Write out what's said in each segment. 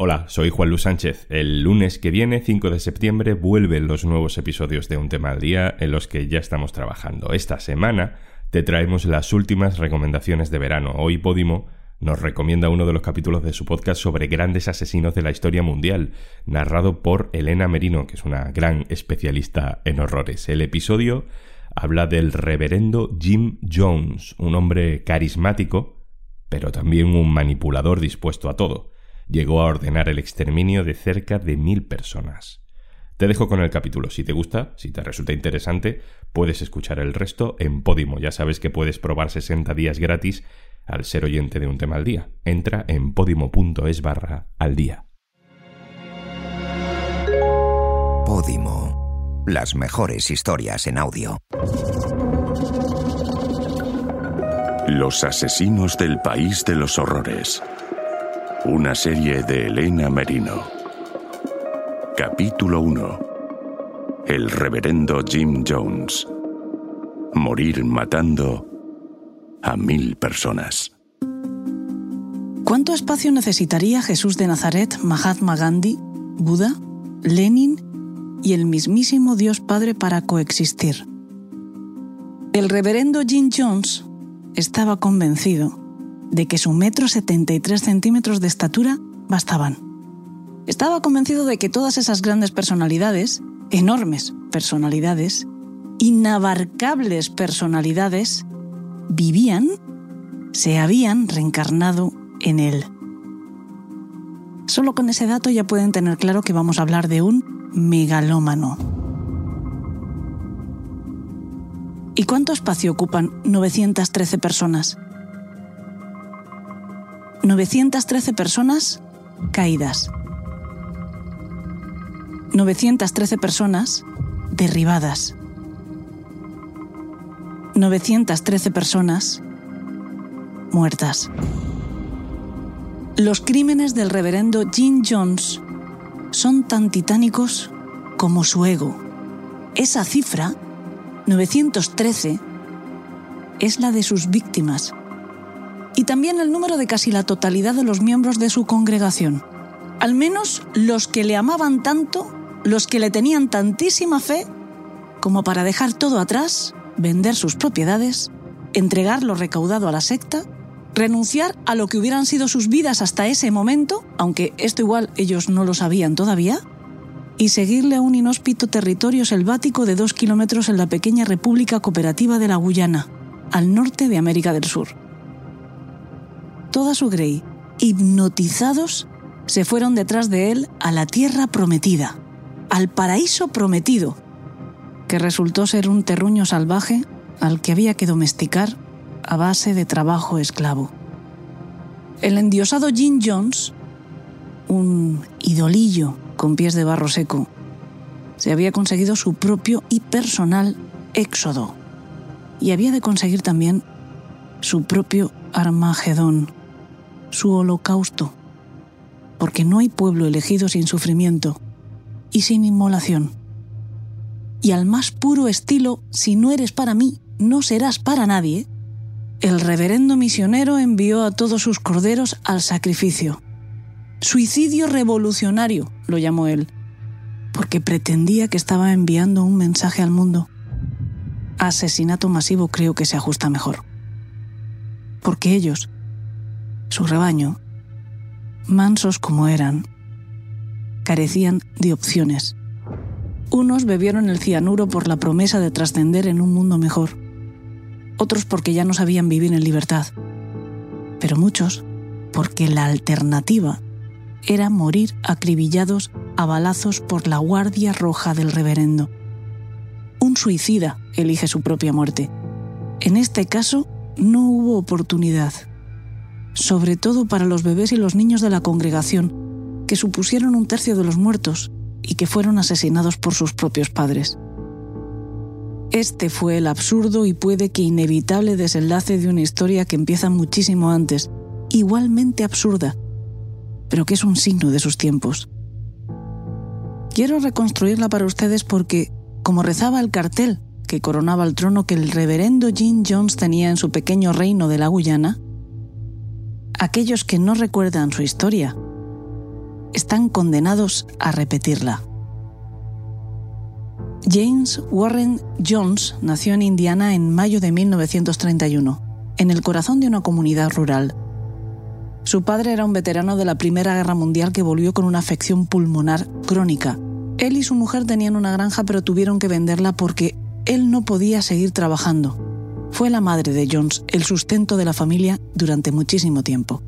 Hola, soy Juan Luis Sánchez. El lunes que viene, 5 de septiembre, vuelven los nuevos episodios de Un tema al día en los que ya estamos trabajando. Esta semana te traemos las últimas recomendaciones de verano. Hoy Podimo nos recomienda uno de los capítulos de su podcast sobre grandes asesinos de la historia mundial, narrado por Elena Merino, que es una gran especialista en horrores. El episodio habla del reverendo Jim Jones, un hombre carismático, pero también un manipulador dispuesto a todo llegó a ordenar el exterminio de cerca de mil personas. Te dejo con el capítulo. Si te gusta, si te resulta interesante, puedes escuchar el resto en Podimo. Ya sabes que puedes probar 60 días gratis al ser oyente de un tema al día. Entra en podimo.es barra al día. Podimo. Las mejores historias en audio. Los asesinos del país de los horrores. Una serie de Elena Merino. Capítulo 1. El reverendo Jim Jones. Morir matando a mil personas. ¿Cuánto espacio necesitaría Jesús de Nazaret, Mahatma Gandhi, Buda, Lenin y el mismísimo Dios Padre para coexistir? El reverendo Jim Jones estaba convencido de que su metro 73 centímetros de estatura bastaban. Estaba convencido de que todas esas grandes personalidades, enormes personalidades, inabarcables personalidades, vivían, se habían reencarnado en él. Solo con ese dato ya pueden tener claro que vamos a hablar de un megalómano. ¿Y cuánto espacio ocupan 913 personas? 913 personas caídas. 913 personas derribadas. 913 personas muertas. Los crímenes del reverendo Jim Jones son tan titánicos como su ego. Esa cifra, 913, es la de sus víctimas y también el número de casi la totalidad de los miembros de su congregación. Al menos los que le amaban tanto, los que le tenían tantísima fe, como para dejar todo atrás, vender sus propiedades, entregar lo recaudado a la secta, renunciar a lo que hubieran sido sus vidas hasta ese momento, aunque esto igual ellos no lo sabían todavía, y seguirle a un inhóspito territorio selvático de dos kilómetros en la pequeña República Cooperativa de la Guyana, al norte de América del Sur toda su grey, hipnotizados, se fueron detrás de él a la tierra prometida, al paraíso prometido, que resultó ser un terruño salvaje al que había que domesticar a base de trabajo esclavo. El endiosado Jim Jones, un idolillo con pies de barro seco, se había conseguido su propio y personal éxodo, y había de conseguir también su propio Armagedón, su holocausto, porque no hay pueblo elegido sin sufrimiento y sin inmolación. Y al más puro estilo, si no eres para mí, no serás para nadie, el reverendo misionero envió a todos sus corderos al sacrificio. Suicidio revolucionario, lo llamó él, porque pretendía que estaba enviando un mensaje al mundo. Asesinato masivo creo que se ajusta mejor. Porque ellos, su rebaño, mansos como eran, carecían de opciones. Unos bebieron el cianuro por la promesa de trascender en un mundo mejor, otros porque ya no sabían vivir en libertad, pero muchos porque la alternativa era morir acribillados a balazos por la Guardia Roja del Reverendo. Un suicida elige su propia muerte. En este caso, no hubo oportunidad sobre todo para los bebés y los niños de la congregación, que supusieron un tercio de los muertos y que fueron asesinados por sus propios padres. Este fue el absurdo y puede que inevitable desenlace de una historia que empieza muchísimo antes, igualmente absurda, pero que es un signo de sus tiempos. Quiero reconstruirla para ustedes porque, como rezaba el cartel que coronaba el trono que el reverendo Jim Jones tenía en su pequeño reino de la Guyana, aquellos que no recuerdan su historia están condenados a repetirla. James Warren Jones nació en Indiana en mayo de 1931, en el corazón de una comunidad rural. Su padre era un veterano de la Primera Guerra Mundial que volvió con una afección pulmonar crónica. Él y su mujer tenían una granja pero tuvieron que venderla porque él no podía seguir trabajando. Fue la madre de Jones el sustento de la familia durante muchísimo tiempo.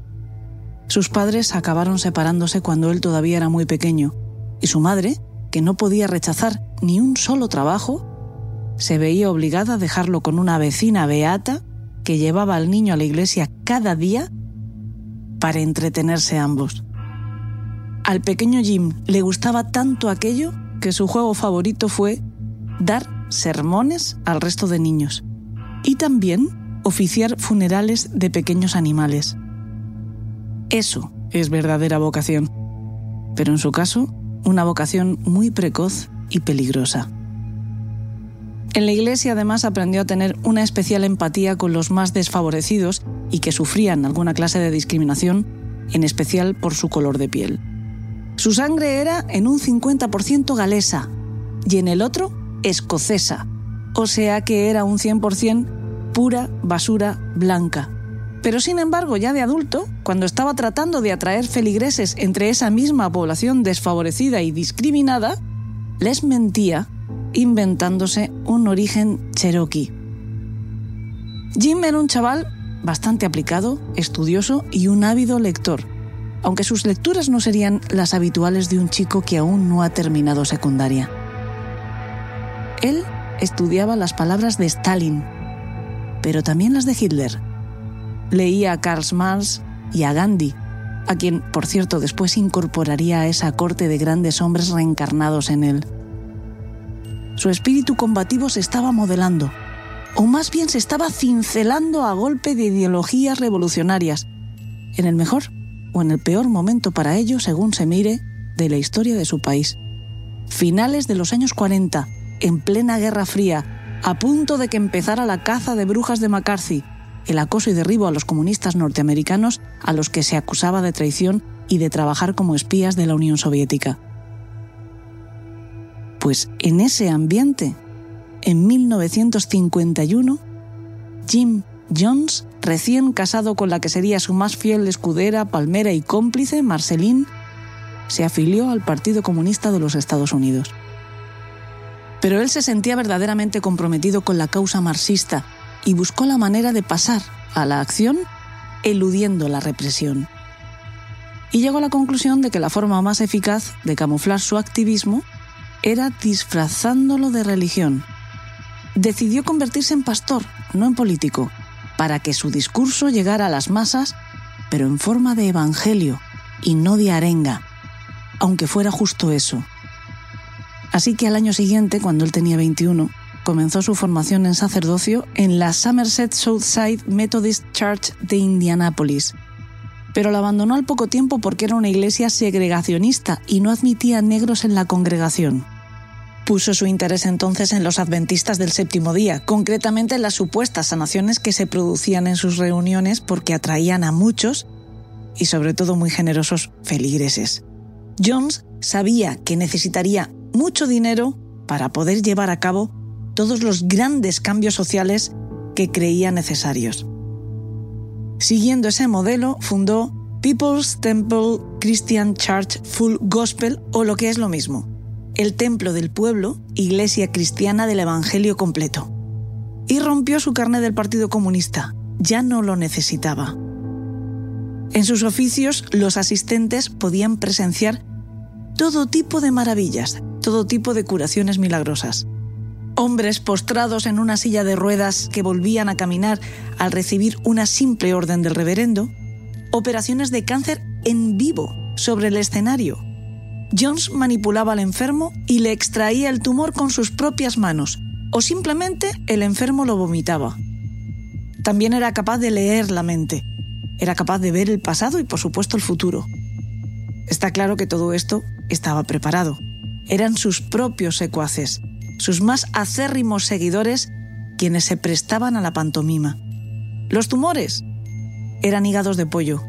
Sus padres acabaron separándose cuando él todavía era muy pequeño, y su madre, que no podía rechazar ni un solo trabajo, se veía obligada a dejarlo con una vecina beata que llevaba al niño a la iglesia cada día para entretenerse ambos. Al pequeño Jim le gustaba tanto aquello que su juego favorito fue dar sermones al resto de niños y también oficiar funerales de pequeños animales. Eso es verdadera vocación, pero en su caso, una vocación muy precoz y peligrosa. En la iglesia además aprendió a tener una especial empatía con los más desfavorecidos y que sufrían alguna clase de discriminación, en especial por su color de piel. Su sangre era en un 50% galesa y en el otro escocesa, o sea que era un 100% pura basura blanca. Pero sin embargo, ya de adulto, cuando estaba tratando de atraer feligreses entre esa misma población desfavorecida y discriminada, les mentía inventándose un origen cherokee. Jim era un chaval bastante aplicado, estudioso y un ávido lector, aunque sus lecturas no serían las habituales de un chico que aún no ha terminado secundaria. Él estudiaba las palabras de Stalin, pero también las de Hitler Leía a Karl Marx y a Gandhi, a quien, por cierto, después incorporaría a esa corte de grandes hombres reencarnados en él. Su espíritu combativo se estaba modelando, o más bien se estaba cincelando a golpe de ideologías revolucionarias, en el mejor o en el peor momento para ello, según se mire, de la historia de su país. Finales de los años 40, en plena Guerra Fría, a punto de que empezara la caza de brujas de McCarthy, el acoso y derribo a los comunistas norteamericanos a los que se acusaba de traición y de trabajar como espías de la Unión Soviética. Pues en ese ambiente, en 1951, Jim Jones, recién casado con la que sería su más fiel escudera, palmera y cómplice, Marceline, se afilió al Partido Comunista de los Estados Unidos. Pero él se sentía verdaderamente comprometido con la causa marxista y buscó la manera de pasar a la acción eludiendo la represión. Y llegó a la conclusión de que la forma más eficaz de camuflar su activismo era disfrazándolo de religión. Decidió convertirse en pastor, no en político, para que su discurso llegara a las masas, pero en forma de evangelio y no de arenga, aunque fuera justo eso. Así que al año siguiente, cuando él tenía 21, comenzó su formación en sacerdocio en la Somerset Southside Methodist Church de Indianápolis, pero la abandonó al poco tiempo porque era una iglesia segregacionista y no admitía negros en la congregación. Puso su interés entonces en los adventistas del séptimo día, concretamente en las supuestas sanaciones que se producían en sus reuniones porque atraían a muchos y sobre todo muy generosos feligreses. Jones sabía que necesitaría mucho dinero para poder llevar a cabo todos los grandes cambios sociales que creía necesarios. Siguiendo ese modelo, fundó People's Temple Christian Church Full Gospel o lo que es lo mismo, el templo del pueblo, iglesia cristiana del Evangelio completo. Y rompió su carne del Partido Comunista, ya no lo necesitaba. En sus oficios, los asistentes podían presenciar todo tipo de maravillas, todo tipo de curaciones milagrosas hombres postrados en una silla de ruedas que volvían a caminar al recibir una simple orden del reverendo, operaciones de cáncer en vivo sobre el escenario. Jones manipulaba al enfermo y le extraía el tumor con sus propias manos, o simplemente el enfermo lo vomitaba. También era capaz de leer la mente, era capaz de ver el pasado y por supuesto el futuro. Está claro que todo esto estaba preparado. Eran sus propios secuaces, sus más acérrimos seguidores quienes se prestaban a la pantomima. Los tumores eran hígados de pollo.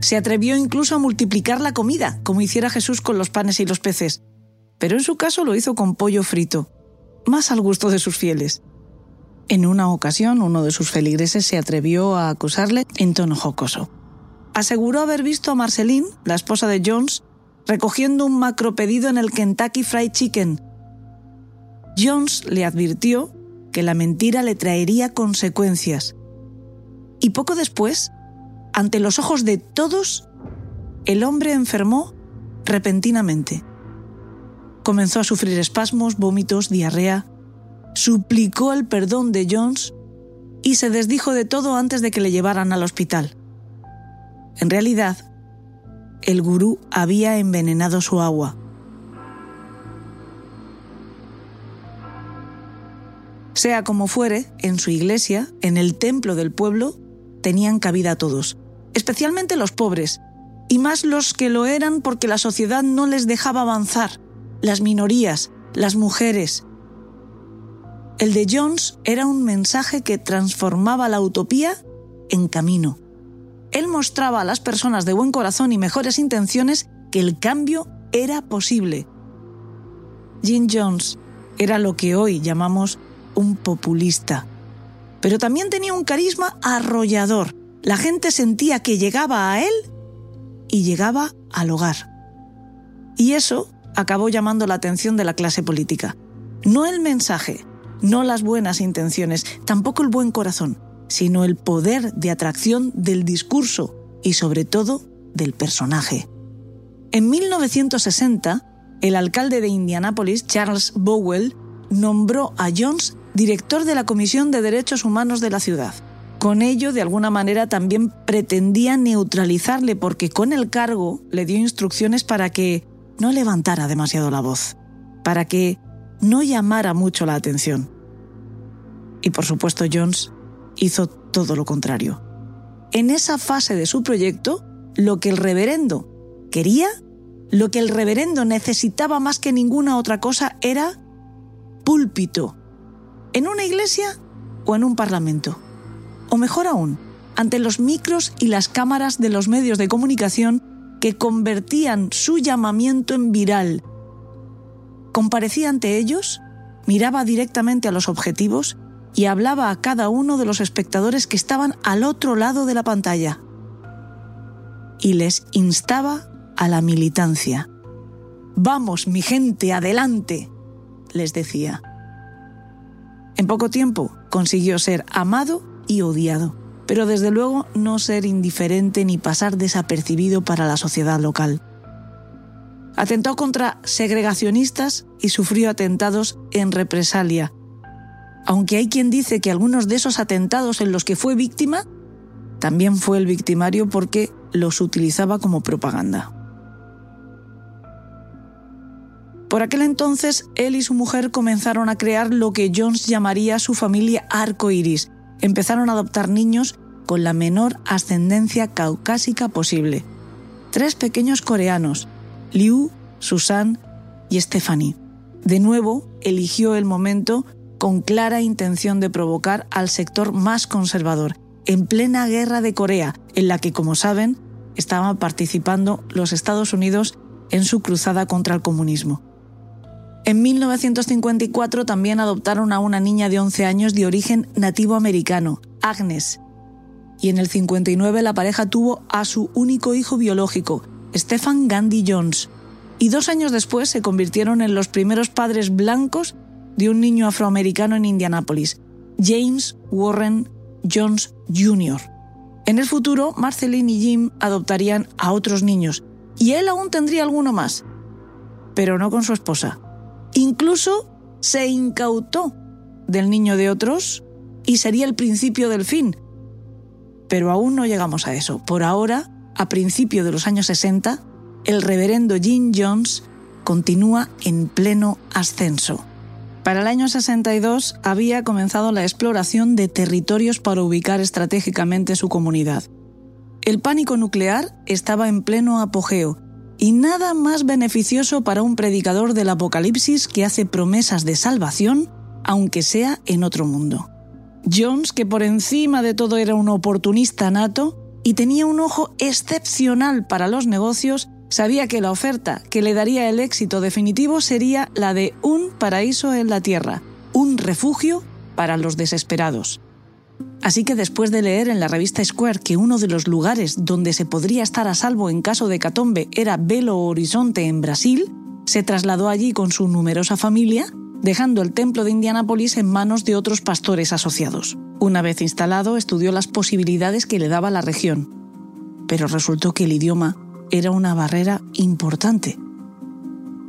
Se atrevió incluso a multiplicar la comida, como hiciera Jesús con los panes y los peces. Pero en su caso lo hizo con pollo frito, más al gusto de sus fieles. En una ocasión, uno de sus feligreses se atrevió a acusarle en tono jocoso. Aseguró haber visto a Marceline, la esposa de Jones, recogiendo un macropedido en el Kentucky Fried Chicken. Jones le advirtió que la mentira le traería consecuencias. Y poco después, ante los ojos de todos, el hombre enfermó repentinamente. Comenzó a sufrir espasmos, vómitos, diarrea suplicó el perdón de Jones y se desdijo de todo antes de que le llevaran al hospital. En realidad, el gurú había envenenado su agua. Sea como fuere, en su iglesia, en el templo del pueblo, tenían cabida todos, especialmente los pobres, y más los que lo eran porque la sociedad no les dejaba avanzar, las minorías, las mujeres, el de Jones era un mensaje que transformaba la utopía en camino. Él mostraba a las personas de buen corazón y mejores intenciones que el cambio era posible. Jim Jones era lo que hoy llamamos un populista, pero también tenía un carisma arrollador. La gente sentía que llegaba a él y llegaba al hogar. Y eso acabó llamando la atención de la clase política. No el mensaje, no las buenas intenciones, tampoco el buen corazón, sino el poder de atracción del discurso y sobre todo del personaje. En 1960, el alcalde de Indianápolis, Charles Bowell, nombró a Jones director de la Comisión de Derechos Humanos de la ciudad. Con ello, de alguna manera, también pretendía neutralizarle porque con el cargo le dio instrucciones para que no levantara demasiado la voz, para que no llamara mucho la atención. Y por supuesto Jones hizo todo lo contrario. En esa fase de su proyecto, lo que el reverendo quería, lo que el reverendo necesitaba más que ninguna otra cosa era púlpito. ¿En una iglesia o en un parlamento? O mejor aún, ante los micros y las cámaras de los medios de comunicación que convertían su llamamiento en viral. Comparecía ante ellos, miraba directamente a los objetivos y hablaba a cada uno de los espectadores que estaban al otro lado de la pantalla. Y les instaba a la militancia. Vamos, mi gente, adelante, les decía. En poco tiempo consiguió ser amado y odiado, pero desde luego no ser indiferente ni pasar desapercibido para la sociedad local. Atentó contra segregacionistas y sufrió atentados en represalia aunque hay quien dice que algunos de esos atentados en los que fue víctima, también fue el victimario porque los utilizaba como propaganda. Por aquel entonces, él y su mujer comenzaron a crear lo que Jones llamaría su familia arco iris. Empezaron a adoptar niños con la menor ascendencia caucásica posible. Tres pequeños coreanos, Liu, Susan y Stephanie. De nuevo, eligió el momento con clara intención de provocar al sector más conservador, en plena guerra de Corea, en la que, como saben, estaban participando los Estados Unidos en su cruzada contra el comunismo. En 1954 también adoptaron a una niña de 11 años de origen nativo americano, Agnes. Y en el 59 la pareja tuvo a su único hijo biológico, Stephen Gandhi Jones. Y dos años después se convirtieron en los primeros padres blancos de un niño afroamericano en Indianápolis, James Warren Jones Jr. En el futuro, Marceline y Jim adoptarían a otros niños, y él aún tendría alguno más, pero no con su esposa. Incluso se incautó del niño de otros y sería el principio del fin. Pero aún no llegamos a eso. Por ahora, a principios de los años 60, el reverendo Jim Jones continúa en pleno ascenso. Para el año 62 había comenzado la exploración de territorios para ubicar estratégicamente su comunidad. El pánico nuclear estaba en pleno apogeo y nada más beneficioso para un predicador del apocalipsis que hace promesas de salvación, aunque sea en otro mundo. Jones, que por encima de todo era un oportunista nato, y tenía un ojo excepcional para los negocios, sabía que la oferta que le daría el éxito definitivo sería la de un paraíso en la tierra, un refugio para los desesperados. Así que después de leer en la revista Square que uno de los lugares donde se podría estar a salvo en caso de catombe era Belo Horizonte en Brasil, se trasladó allí con su numerosa familia, dejando el templo de Indianápolis en manos de otros pastores asociados. Una vez instalado, estudió las posibilidades que le daba la región, pero resultó que el idioma era una barrera importante.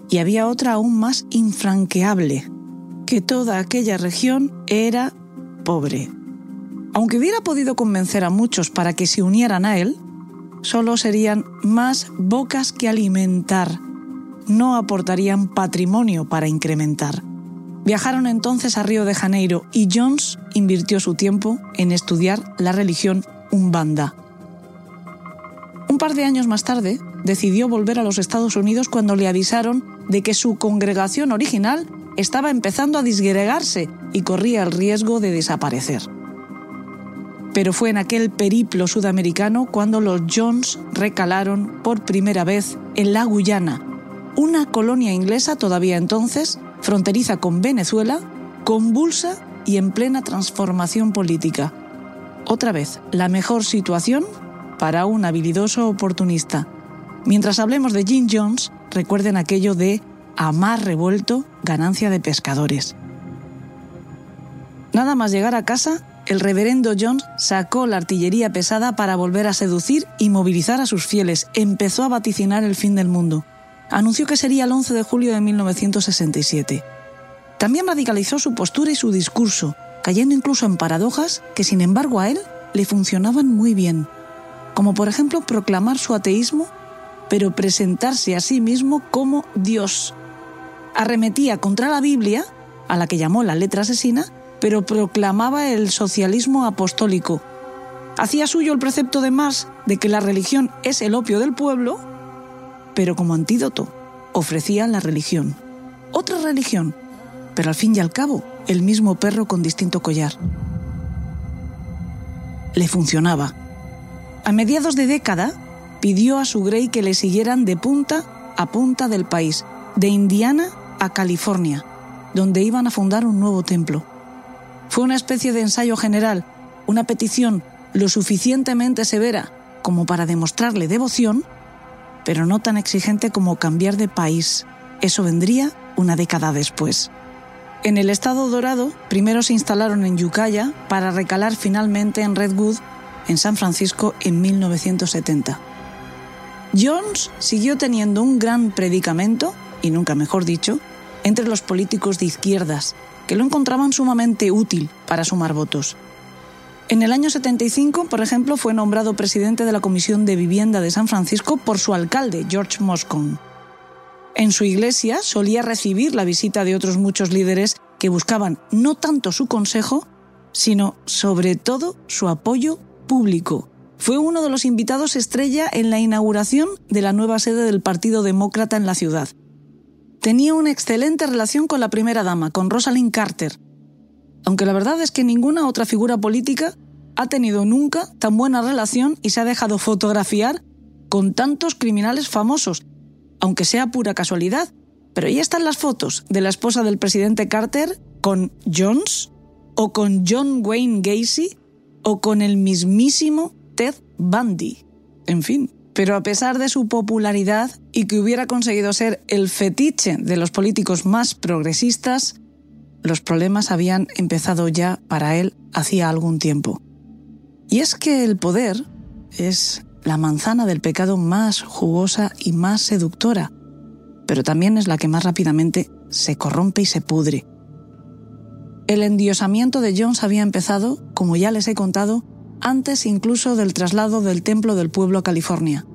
Y había otra aún más infranqueable, que toda aquella región era pobre. Aunque hubiera podido convencer a muchos para que se unieran a él, solo serían más bocas que alimentar, no aportarían patrimonio para incrementar. Viajaron entonces a Río de Janeiro y Jones invirtió su tiempo en estudiar la religión Umbanda. Un par de años más tarde, decidió volver a los Estados Unidos cuando le avisaron de que su congregación original estaba empezando a disgregarse y corría el riesgo de desaparecer pero fue en aquel periplo sudamericano cuando los Jones recalaron por primera vez en la Guyana, una colonia inglesa todavía entonces, fronteriza con Venezuela, convulsa y en plena transformación política. Otra vez, la mejor situación para un habilidoso oportunista. Mientras hablemos de Jim Jones, recuerden aquello de amar revuelto, ganancia de pescadores. Nada más llegar a casa, el reverendo Jones sacó la artillería pesada para volver a seducir y movilizar a sus fieles. Empezó a vaticinar el fin del mundo. Anunció que sería el 11 de julio de 1967. También radicalizó su postura y su discurso, cayendo incluso en paradojas que sin embargo a él le funcionaban muy bien, como por ejemplo proclamar su ateísmo, pero presentarse a sí mismo como Dios. Arremetía contra la Biblia, a la que llamó la letra asesina, pero proclamaba el socialismo apostólico. Hacía suyo el precepto de Marx de que la religión es el opio del pueblo, pero como antídoto ofrecía la religión. Otra religión, pero al fin y al cabo el mismo perro con distinto collar. Le funcionaba. A mediados de década, pidió a su Grey que le siguieran de punta a punta del país, de Indiana a California, donde iban a fundar un nuevo templo. Fue una especie de ensayo general, una petición lo suficientemente severa como para demostrarle devoción, pero no tan exigente como cambiar de país. Eso vendría una década después. En el estado dorado, primero se instalaron en Ukiah para recalar finalmente en Redwood, en San Francisco, en 1970. Jones siguió teniendo un gran predicamento, y nunca mejor dicho, entre los políticos de izquierdas, que lo encontraban sumamente útil para sumar votos. En el año 75, por ejemplo, fue nombrado presidente de la Comisión de Vivienda de San Francisco por su alcalde, George Moscone. En su iglesia solía recibir la visita de otros muchos líderes que buscaban no tanto su consejo, sino sobre todo su apoyo público. Fue uno de los invitados estrella en la inauguración de la nueva sede del Partido Demócrata en la ciudad, tenía una excelente relación con la primera dama, con Rosalind Carter, aunque la verdad es que ninguna otra figura política ha tenido nunca tan buena relación y se ha dejado fotografiar con tantos criminales famosos, aunque sea pura casualidad. Pero ahí están las fotos de la esposa del presidente Carter con Jones, o con John Wayne Gacy, o con el mismísimo Ted Bundy. En fin, pero a pesar de su popularidad y que hubiera conseguido ser el fetiche de los políticos más progresistas, los problemas habían empezado ya para él hacía algún tiempo. Y es que el poder es la manzana del pecado más jugosa y más seductora, pero también es la que más rápidamente se corrompe y se pudre. El endiosamiento de Jones había empezado, como ya les he contado, antes incluso del traslado del Templo del Pueblo a California.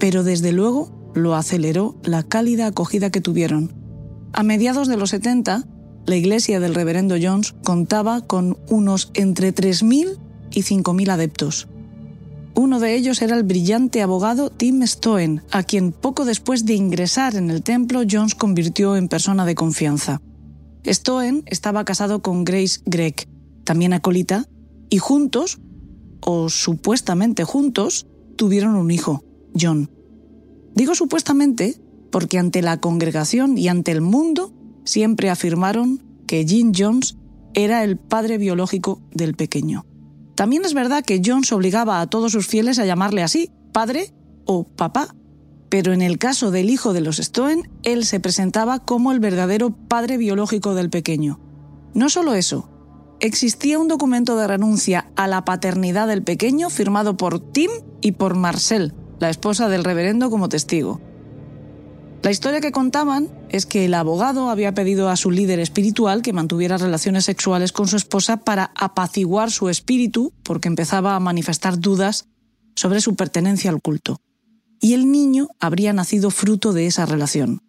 Pero desde luego lo aceleró la cálida acogida que tuvieron. A mediados de los 70, la iglesia del reverendo Jones contaba con unos entre 3.000 y 5.000 adeptos. Uno de ellos era el brillante abogado Tim Stoen, a quien poco después de ingresar en el templo Jones convirtió en persona de confianza. Stoen estaba casado con Grace Gregg, también acolita, y juntos o supuestamente juntos, tuvieron un hijo, John. Digo supuestamente porque ante la congregación y ante el mundo siempre afirmaron que Jim Jones era el padre biológico del pequeño. También es verdad que Jones obligaba a todos sus fieles a llamarle así, padre o papá, pero en el caso del hijo de los Stoen, él se presentaba como el verdadero padre biológico del pequeño. No solo eso, existía un documento de renuncia a la paternidad del pequeño firmado por Tim y por Marcel, la esposa del reverendo, como testigo. La historia que contaban es que el abogado había pedido a su líder espiritual que mantuviera relaciones sexuales con su esposa para apaciguar su espíritu porque empezaba a manifestar dudas sobre su pertenencia al culto. Y el niño habría nacido fruto de esa relación.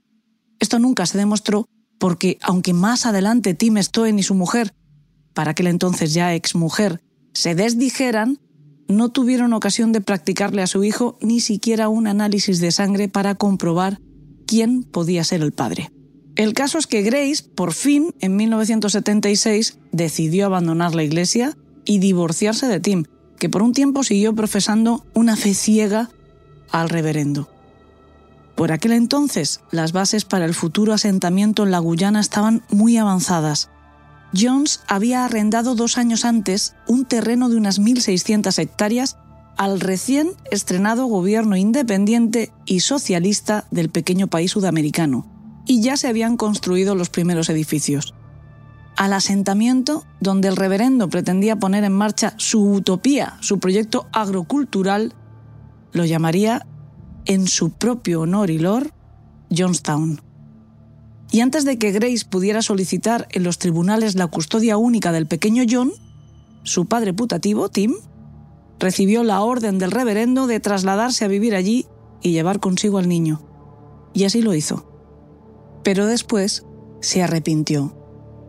Esto nunca se demostró porque, aunque más adelante Tim Stoen y su mujer, para aquel entonces ya exmujer, se desdijeran, no tuvieron ocasión de practicarle a su hijo ni siquiera un análisis de sangre para comprobar quién podía ser el padre. El caso es que Grace, por fin, en 1976, decidió abandonar la iglesia y divorciarse de Tim, que por un tiempo siguió profesando una fe ciega al reverendo. Por aquel entonces, las bases para el futuro asentamiento en la Guyana estaban muy avanzadas. Jones había arrendado dos años antes un terreno de unas 1.600 hectáreas al recién estrenado gobierno independiente y socialista del pequeño país sudamericano, y ya se habían construido los primeros edificios. Al asentamiento, donde el reverendo pretendía poner en marcha su utopía, su proyecto agrocultural, lo llamaría en su propio honor y lor, Johnstown. Y antes de que Grace pudiera solicitar en los tribunales la custodia única del pequeño John, su padre putativo, Tim, recibió la orden del reverendo de trasladarse a vivir allí y llevar consigo al niño. Y así lo hizo. Pero después se arrepintió.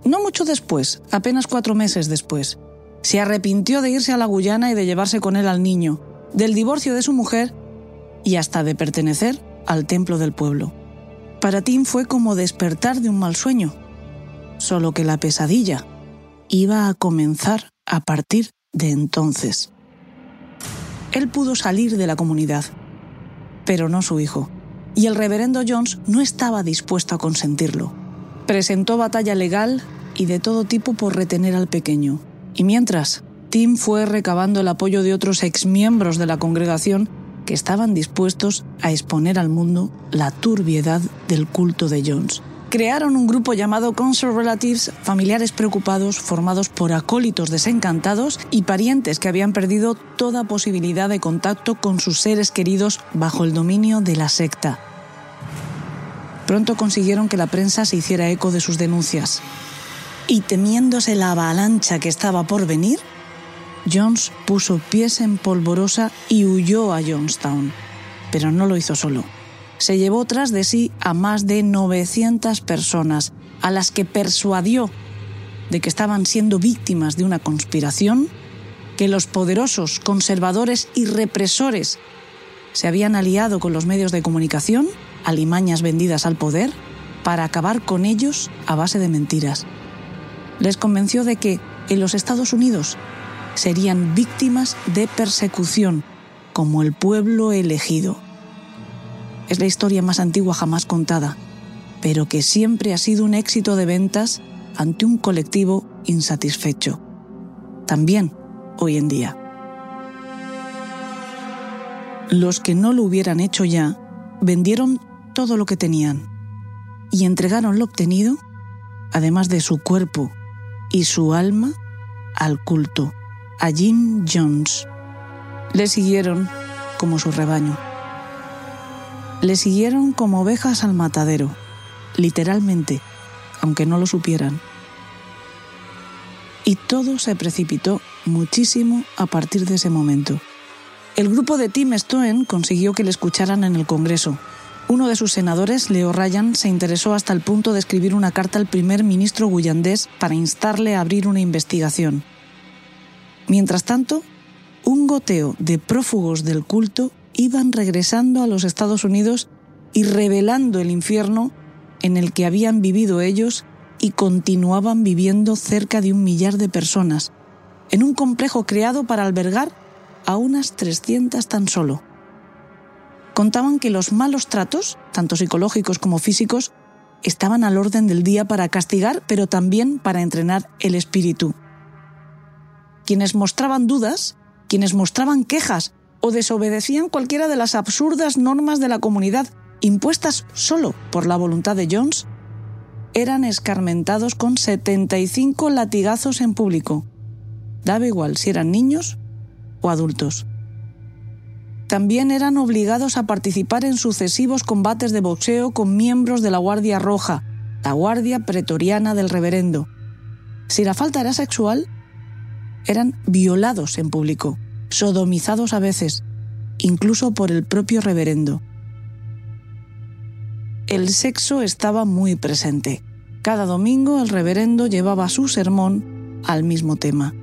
No mucho después, apenas cuatro meses después. Se arrepintió de irse a la Guyana y de llevarse con él al niño, del divorcio de su mujer y hasta de pertenecer al templo del pueblo. Para Tim fue como despertar de un mal sueño, solo que la pesadilla iba a comenzar a partir de entonces. Él pudo salir de la comunidad, pero no su hijo, y el reverendo Jones no estaba dispuesto a consentirlo. Presentó batalla legal y de todo tipo por retener al pequeño. Y mientras, Tim fue recabando el apoyo de otros exmiembros de la congregación que estaban dispuestos a exponer al mundo la turbiedad del culto de Jones. Crearon un grupo llamado Concert Relatives, familiares preocupados formados por acólitos desencantados y parientes que habían perdido toda posibilidad de contacto con sus seres queridos bajo el dominio de la secta. Pronto consiguieron que la prensa se hiciera eco de sus denuncias. Y temiéndose la avalancha que estaba por venir, Jones puso pies en polvorosa y huyó a Johnstown. Pero no lo hizo solo. Se llevó tras de sí a más de 900 personas, a las que persuadió de que estaban siendo víctimas de una conspiración, que los poderosos, conservadores y represores se habían aliado con los medios de comunicación, alimañas vendidas al poder, para acabar con ellos a base de mentiras. Les convenció de que en los Estados Unidos serían víctimas de persecución, como el pueblo elegido. Es la historia más antigua jamás contada, pero que siempre ha sido un éxito de ventas ante un colectivo insatisfecho. También hoy en día. Los que no lo hubieran hecho ya vendieron todo lo que tenían y entregaron lo obtenido, además de su cuerpo y su alma, al culto a Jim Jones. Le siguieron como su rebaño. Le siguieron como ovejas al matadero, literalmente, aunque no lo supieran. Y todo se precipitó muchísimo a partir de ese momento. El grupo de Tim Stoen consiguió que le escucharan en el Congreso. Uno de sus senadores, Leo Ryan, se interesó hasta el punto de escribir una carta al primer ministro guyandés para instarle a abrir una investigación. Mientras tanto, un goteo de prófugos del culto iban regresando a los Estados Unidos y revelando el infierno en el que habían vivido ellos y continuaban viviendo cerca de un millar de personas, en un complejo creado para albergar a unas 300 tan solo. Contaban que los malos tratos, tanto psicológicos como físicos, estaban al orden del día para castigar, pero también para entrenar el espíritu. Quienes mostraban dudas, quienes mostraban quejas o desobedecían cualquiera de las absurdas normas de la comunidad impuestas solo por la voluntad de Jones, eran escarmentados con 75 latigazos en público. Daba igual si eran niños o adultos. También eran obligados a participar en sucesivos combates de boxeo con miembros de la Guardia Roja, la Guardia Pretoriana del Reverendo. Si la falta era sexual, eran violados en público, sodomizados a veces, incluso por el propio reverendo. El sexo estaba muy presente. Cada domingo el reverendo llevaba su sermón al mismo tema.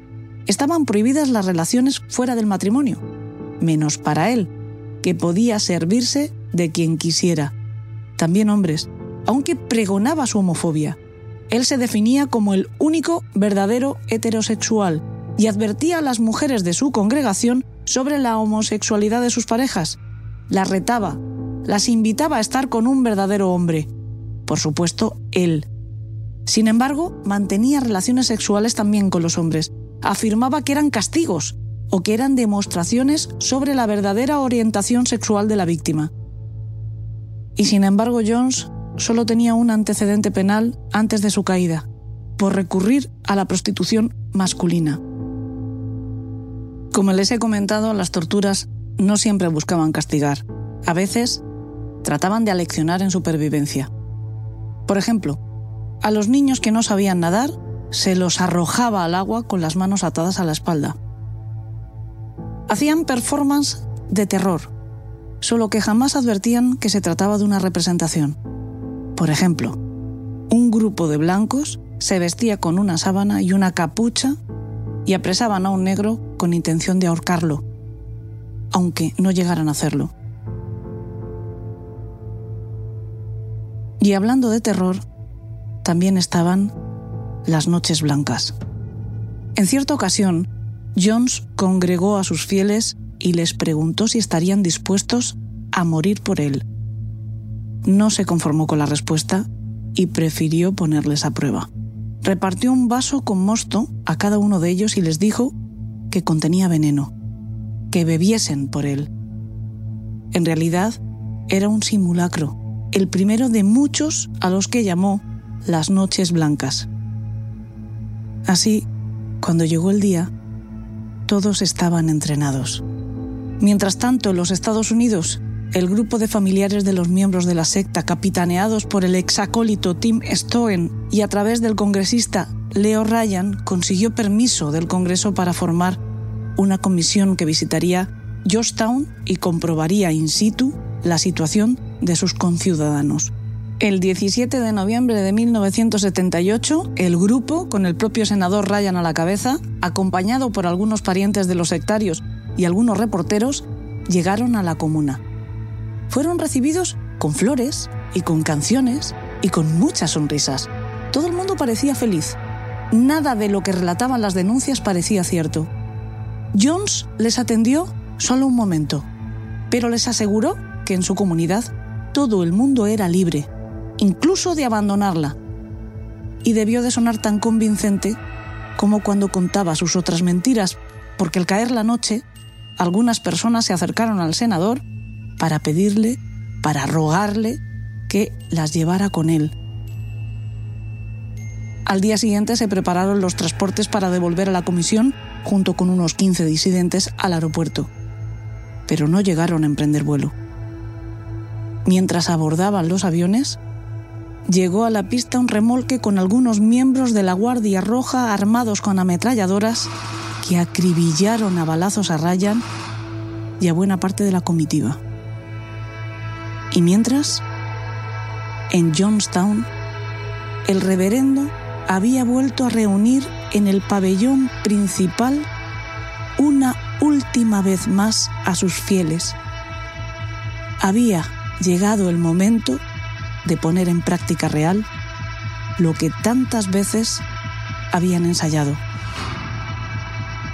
Estaban prohibidas las relaciones fuera del matrimonio, menos para él, que podía servirse de quien quisiera. También hombres, aunque pregonaba su homofobia. Él se definía como el único verdadero heterosexual y advertía a las mujeres de su congregación sobre la homosexualidad de sus parejas. Las retaba, las invitaba a estar con un verdadero hombre. Por supuesto, él. Sin embargo, mantenía relaciones sexuales también con los hombres. Afirmaba que eran castigos o que eran demostraciones sobre la verdadera orientación sexual de la víctima. Y sin embargo, Jones solo tenía un antecedente penal antes de su caída, por recurrir a la prostitución masculina. Como les he comentado, las torturas no siempre buscaban castigar. A veces trataban de aleccionar en supervivencia. Por ejemplo, a los niños que no sabían nadar se los arrojaba al agua con las manos atadas a la espalda. Hacían performance de terror, solo que jamás advertían que se trataba de una representación. Por ejemplo, un grupo de blancos se vestía con una sábana y una capucha y apresaban a un negro con intención de ahorcarlo, aunque no llegaran a hacerlo. Y hablando de terror, también estaban las noches blancas. En cierta ocasión, Jones congregó a sus fieles y les preguntó si estarían dispuestos a morir por él. No se conformó con la respuesta y prefirió ponerles a prueba. Repartió un vaso con mosto a cada uno de ellos y les dijo que contenía veneno, que bebiesen por él. En realidad, era un simulacro, el primero de muchos a los que llamó las noches blancas. Así, cuando llegó el día, todos estaban entrenados. Mientras tanto, en los Estados Unidos, el grupo de familiares de los miembros de la secta, capitaneados por el exacólito Tim Stoen y a través del congresista Leo Ryan, consiguió permiso del Congreso para formar una comisión que visitaría Georgetown y comprobaría in situ la situación de sus conciudadanos. El 17 de noviembre de 1978, el grupo, con el propio senador Ryan a la cabeza, acompañado por algunos parientes de los sectarios y algunos reporteros, llegaron a la comuna. Fueron recibidos con flores y con canciones y con muchas sonrisas. Todo el mundo parecía feliz. Nada de lo que relataban las denuncias parecía cierto. Jones les atendió solo un momento, pero les aseguró que en su comunidad todo el mundo era libre incluso de abandonarla. Y debió de sonar tan convincente como cuando contaba sus otras mentiras, porque al caer la noche, algunas personas se acercaron al senador para pedirle, para rogarle que las llevara con él. Al día siguiente se prepararon los transportes para devolver a la comisión junto con unos 15 disidentes al aeropuerto, pero no llegaron a emprender vuelo. Mientras abordaban los aviones, llegó a la pista un remolque con algunos miembros de la Guardia Roja armados con ametralladoras que acribillaron a balazos a Ryan y a buena parte de la comitiva. Y mientras, en Johnstown, el reverendo había vuelto a reunir en el pabellón principal una última vez más a sus fieles. Había llegado el momento de poner en práctica real lo que tantas veces habían ensayado.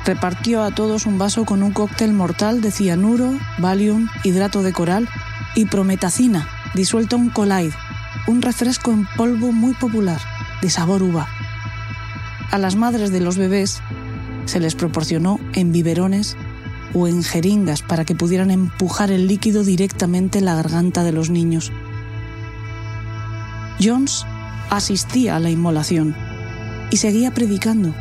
Repartió a todos un vaso con un cóctel mortal de cianuro, Valium, hidrato de coral y prometacina, disuelto en Colide, un refresco en polvo muy popular, de sabor uva. A las madres de los bebés se les proporcionó en biberones o en jeringas para que pudieran empujar el líquido directamente en la garganta de los niños. Jones asistía a la inmolación y seguía predicando.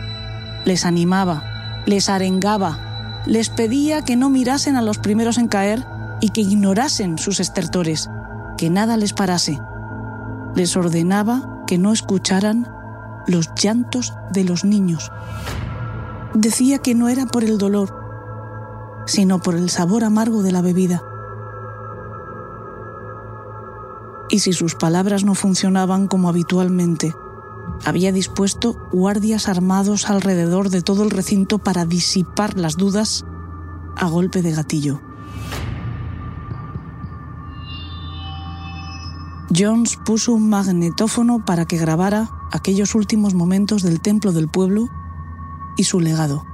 Les animaba, les arengaba, les pedía que no mirasen a los primeros en caer y que ignorasen sus estertores, que nada les parase. Les ordenaba que no escucharan los llantos de los niños. Decía que no era por el dolor, sino por el sabor amargo de la bebida. Y si sus palabras no funcionaban como habitualmente, había dispuesto guardias armados alrededor de todo el recinto para disipar las dudas a golpe de gatillo. Jones puso un magnetófono para que grabara aquellos últimos momentos del templo del pueblo y su legado.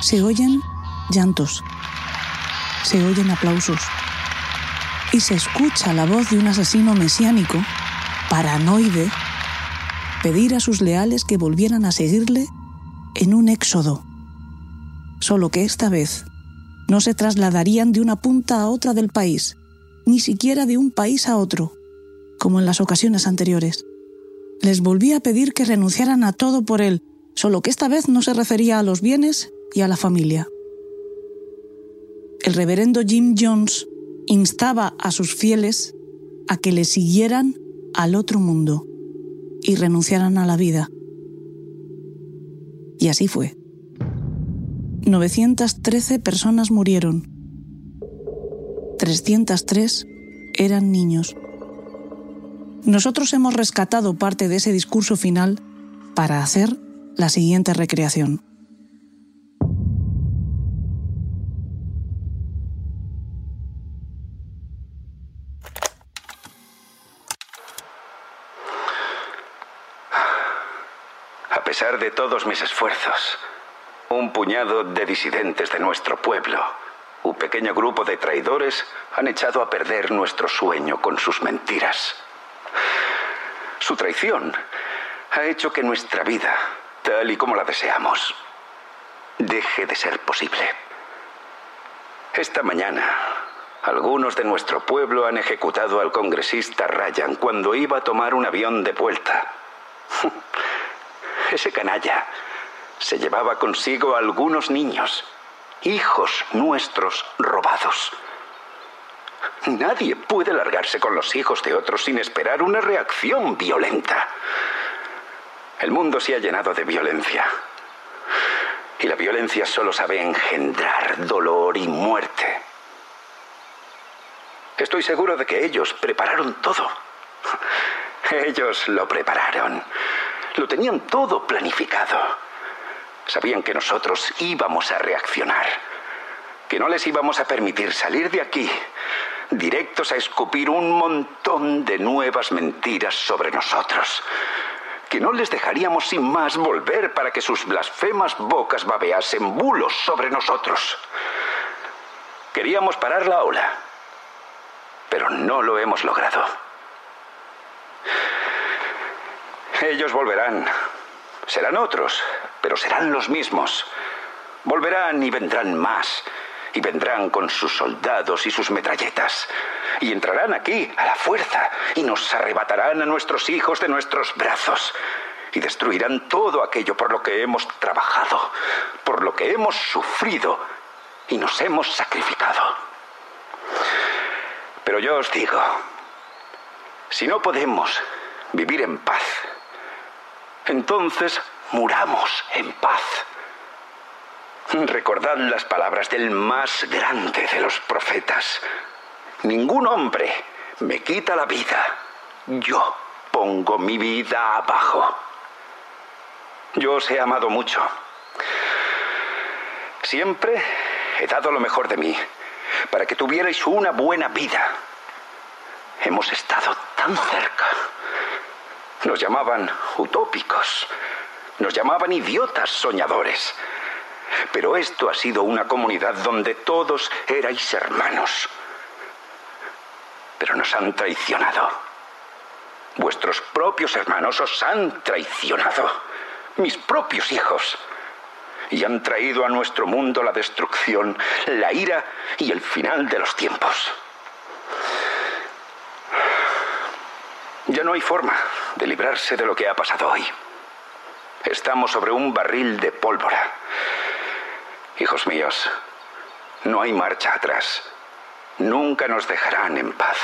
Se oyen llantos, se oyen aplausos y se escucha la voz de un asesino mesiánico, paranoide, pedir a sus leales que volvieran a seguirle en un éxodo. Solo que esta vez no se trasladarían de una punta a otra del país, ni siquiera de un país a otro, como en las ocasiones anteriores. Les volvía a pedir que renunciaran a todo por él, solo que esta vez no se refería a los bienes y a la familia. El reverendo Jim Jones instaba a sus fieles a que le siguieran al otro mundo y renunciaran a la vida. Y así fue. 913 personas murieron 303 eran niños. Nosotros hemos rescatado parte de ese discurso final para hacer la siguiente recreación. A pesar de todos mis esfuerzos, un puñado de disidentes de nuestro pueblo un pequeño grupo de traidores han echado a perder nuestro sueño con sus mentiras. Su traición ha hecho que nuestra vida, tal y como la deseamos, deje de ser posible. Esta mañana, algunos de nuestro pueblo han ejecutado al congresista Ryan cuando iba a tomar un avión de vuelta. Ese canalla se llevaba consigo a algunos niños hijos nuestros robados. Nadie puede largarse con los hijos de otros sin esperar una reacción violenta. El mundo se ha llenado de violencia. Y la violencia solo sabe engendrar dolor y muerte. Estoy seguro de que ellos prepararon todo. Ellos lo prepararon. Lo tenían todo planificado. Sabían que nosotros íbamos a reaccionar, que no les íbamos a permitir salir de aquí directos a escupir un montón de nuevas mentiras sobre nosotros, que no les dejaríamos sin más volver para que sus blasfemas bocas babeasen bulos sobre nosotros. Queríamos parar la ola, pero no lo hemos logrado. Ellos volverán. Serán otros, pero serán los mismos. Volverán y vendrán más, y vendrán con sus soldados y sus metralletas, y entrarán aquí a la fuerza, y nos arrebatarán a nuestros hijos de nuestros brazos, y destruirán todo aquello por lo que hemos trabajado, por lo que hemos sufrido y nos hemos sacrificado. Pero yo os digo, si no podemos vivir en paz, entonces muramos en paz. Recordad las palabras del más grande de los profetas. Ningún hombre me quita la vida. Yo pongo mi vida abajo. Yo os he amado mucho. Siempre he dado lo mejor de mí para que tuvierais una buena vida. Hemos estado tan cerca. Nos llamaban utópicos Nos llamaban idiotas soñadores. Pero esto ha sido una comunidad donde todos erais hermanos. Pero nos han traicionado. Vuestros propios hermanos os han traicionado. Mis propios hijos. Y han traído a nuestro mundo la destrucción, la ira y el final de los tiempos. Ya no hay forma de librarse de lo que ha pasado hoy. Estamos sobre un barril de pólvora. Hijos míos, no hay marcha atrás. Nunca nos dejarán en paz.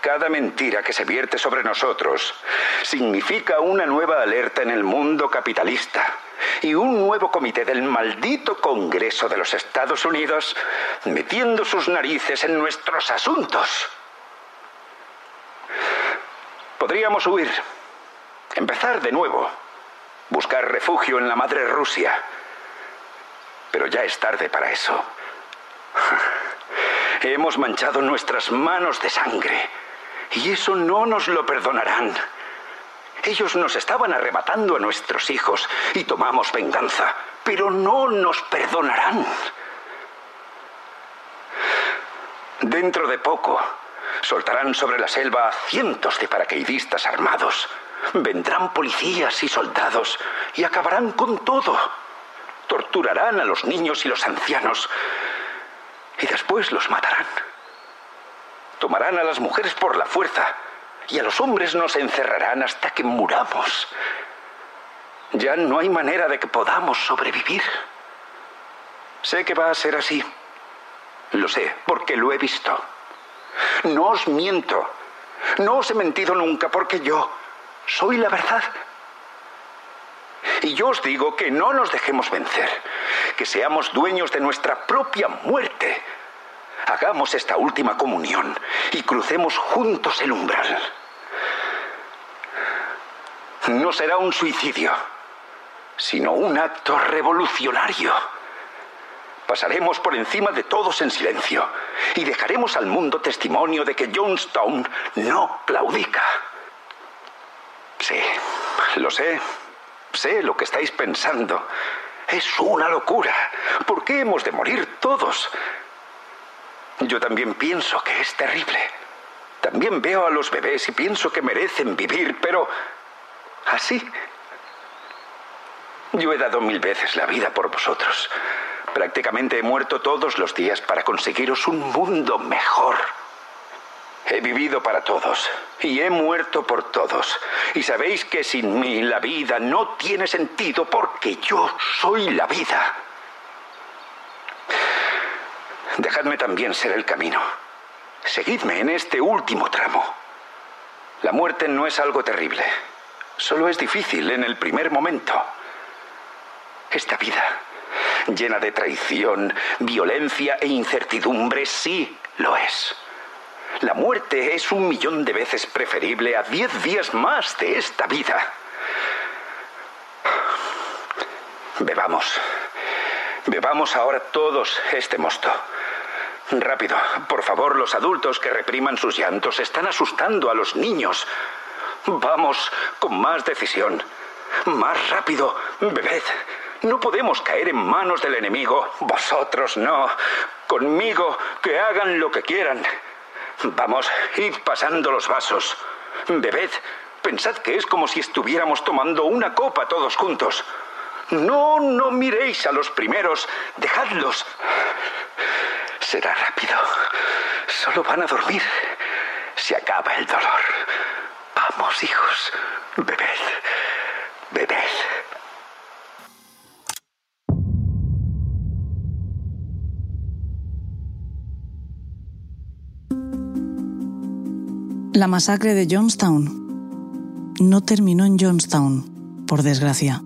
Cada mentira que se vierte sobre nosotros significa una nueva alerta en el mundo capitalista y un nuevo comité del maldito Congreso de los Estados Unidos metiendo sus narices en nuestros asuntos. Podríamos huir, empezar de nuevo, buscar refugio en la madre Rusia. Pero ya es tarde para eso. Hemos manchado nuestras manos de sangre y eso no nos lo perdonarán. Ellos nos estaban arrebatando a nuestros hijos y tomamos venganza, pero no nos perdonarán. Dentro de poco, Soltarán sobre la selva a cientos de paracaidistas armados. Vendrán policías y soldados y acabarán con todo. Torturarán a los niños y los ancianos y después los matarán. Tomarán a las mujeres por la fuerza y a los hombres nos encerrarán hasta que muramos. Ya no hay manera de que podamos sobrevivir. Sé que va a ser así. Lo sé, porque lo he visto. No os miento. No os he mentido nunca porque yo soy la verdad. Y yo os digo que no nos dejemos vencer, que seamos dueños de nuestra propia muerte. Hagamos esta última comunión y crucemos juntos el umbral. No será un suicidio, sino un acto revolucionario. Pasaremos por encima de todos en silencio y dejaremos al mundo testimonio de que Jonestown no claudica. Sí, lo sé. Sé lo que estáis pensando. Es una locura. ¿Por qué hemos de morir todos? Yo también pienso que es terrible. También veo a los bebés y pienso que merecen vivir, pero así. Yo he dado mil veces la vida por vosotros. Prácticamente he muerto todos los días para conseguiros un mundo mejor. He vivido para todos y he muerto por todos. Y sabéis que sin mí la vida no tiene sentido porque yo soy la vida. Dejadme también ser el camino. Seguidme en este último tramo. La muerte no es algo terrible. Solo es difícil en el primer momento. Esta vida llena de traición, violencia e incertidumbre, sí lo es. La muerte es un millón de veces preferible a diez días más de esta vida. Bebamos. Bebamos ahora todos este mosto. Rápido, por favor, los adultos que repriman sus llantos están asustando a los niños. Vamos con más decisión. Más rápido, bebed. No podemos caer en manos del enemigo. Vosotros no. Conmigo, que hagan lo que quieran. Vamos, id pasando los vasos. Bebed. Pensad que es como si estuviéramos tomando una copa todos juntos. No, no miréis a los primeros. Dejadlos. Será rápido. Solo van a dormir. Se acaba el dolor. Vamos, hijos. Bebed. Bebed. La masacre de Jonestown no terminó en Jonestown, por desgracia,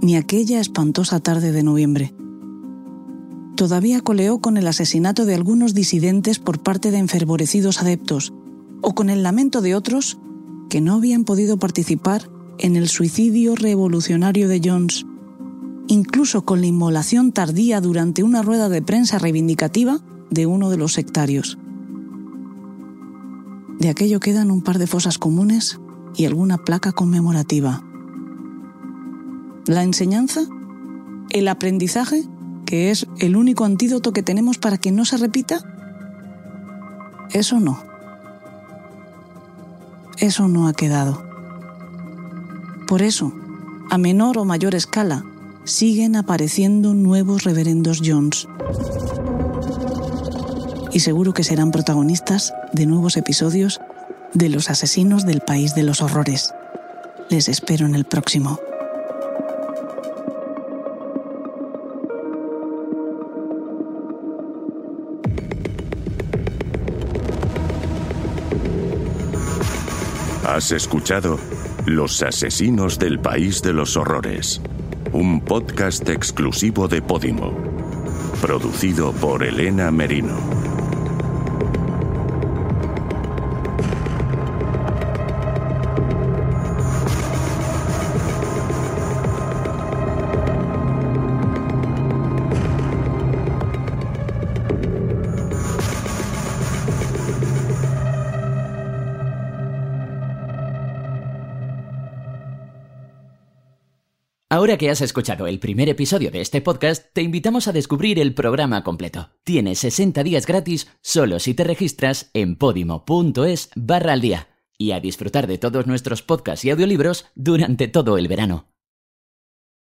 ni aquella espantosa tarde de noviembre. Todavía coleó con el asesinato de algunos disidentes por parte de enfervorecidos adeptos, o con el lamento de otros que no habían podido participar en el suicidio revolucionario de Jones, incluso con la inmolación tardía durante una rueda de prensa reivindicativa de uno de los sectarios. De aquello quedan un par de fosas comunes y alguna placa conmemorativa. La enseñanza, el aprendizaje, que es el único antídoto que tenemos para que no se repita, eso no. Eso no ha quedado. Por eso, a menor o mayor escala, siguen apareciendo nuevos reverendos Jones. Y seguro que serán protagonistas de nuevos episodios de Los Asesinos del País de los Horrores. Les espero en el próximo. Has escuchado Los Asesinos del País de los Horrores, un podcast exclusivo de Podimo, producido por Elena Merino. Ahora que has escuchado el primer episodio de este podcast, te invitamos a descubrir el programa completo. Tienes 60 días gratis solo si te registras en podimo.es barra al día y a disfrutar de todos nuestros podcasts y audiolibros durante todo el verano.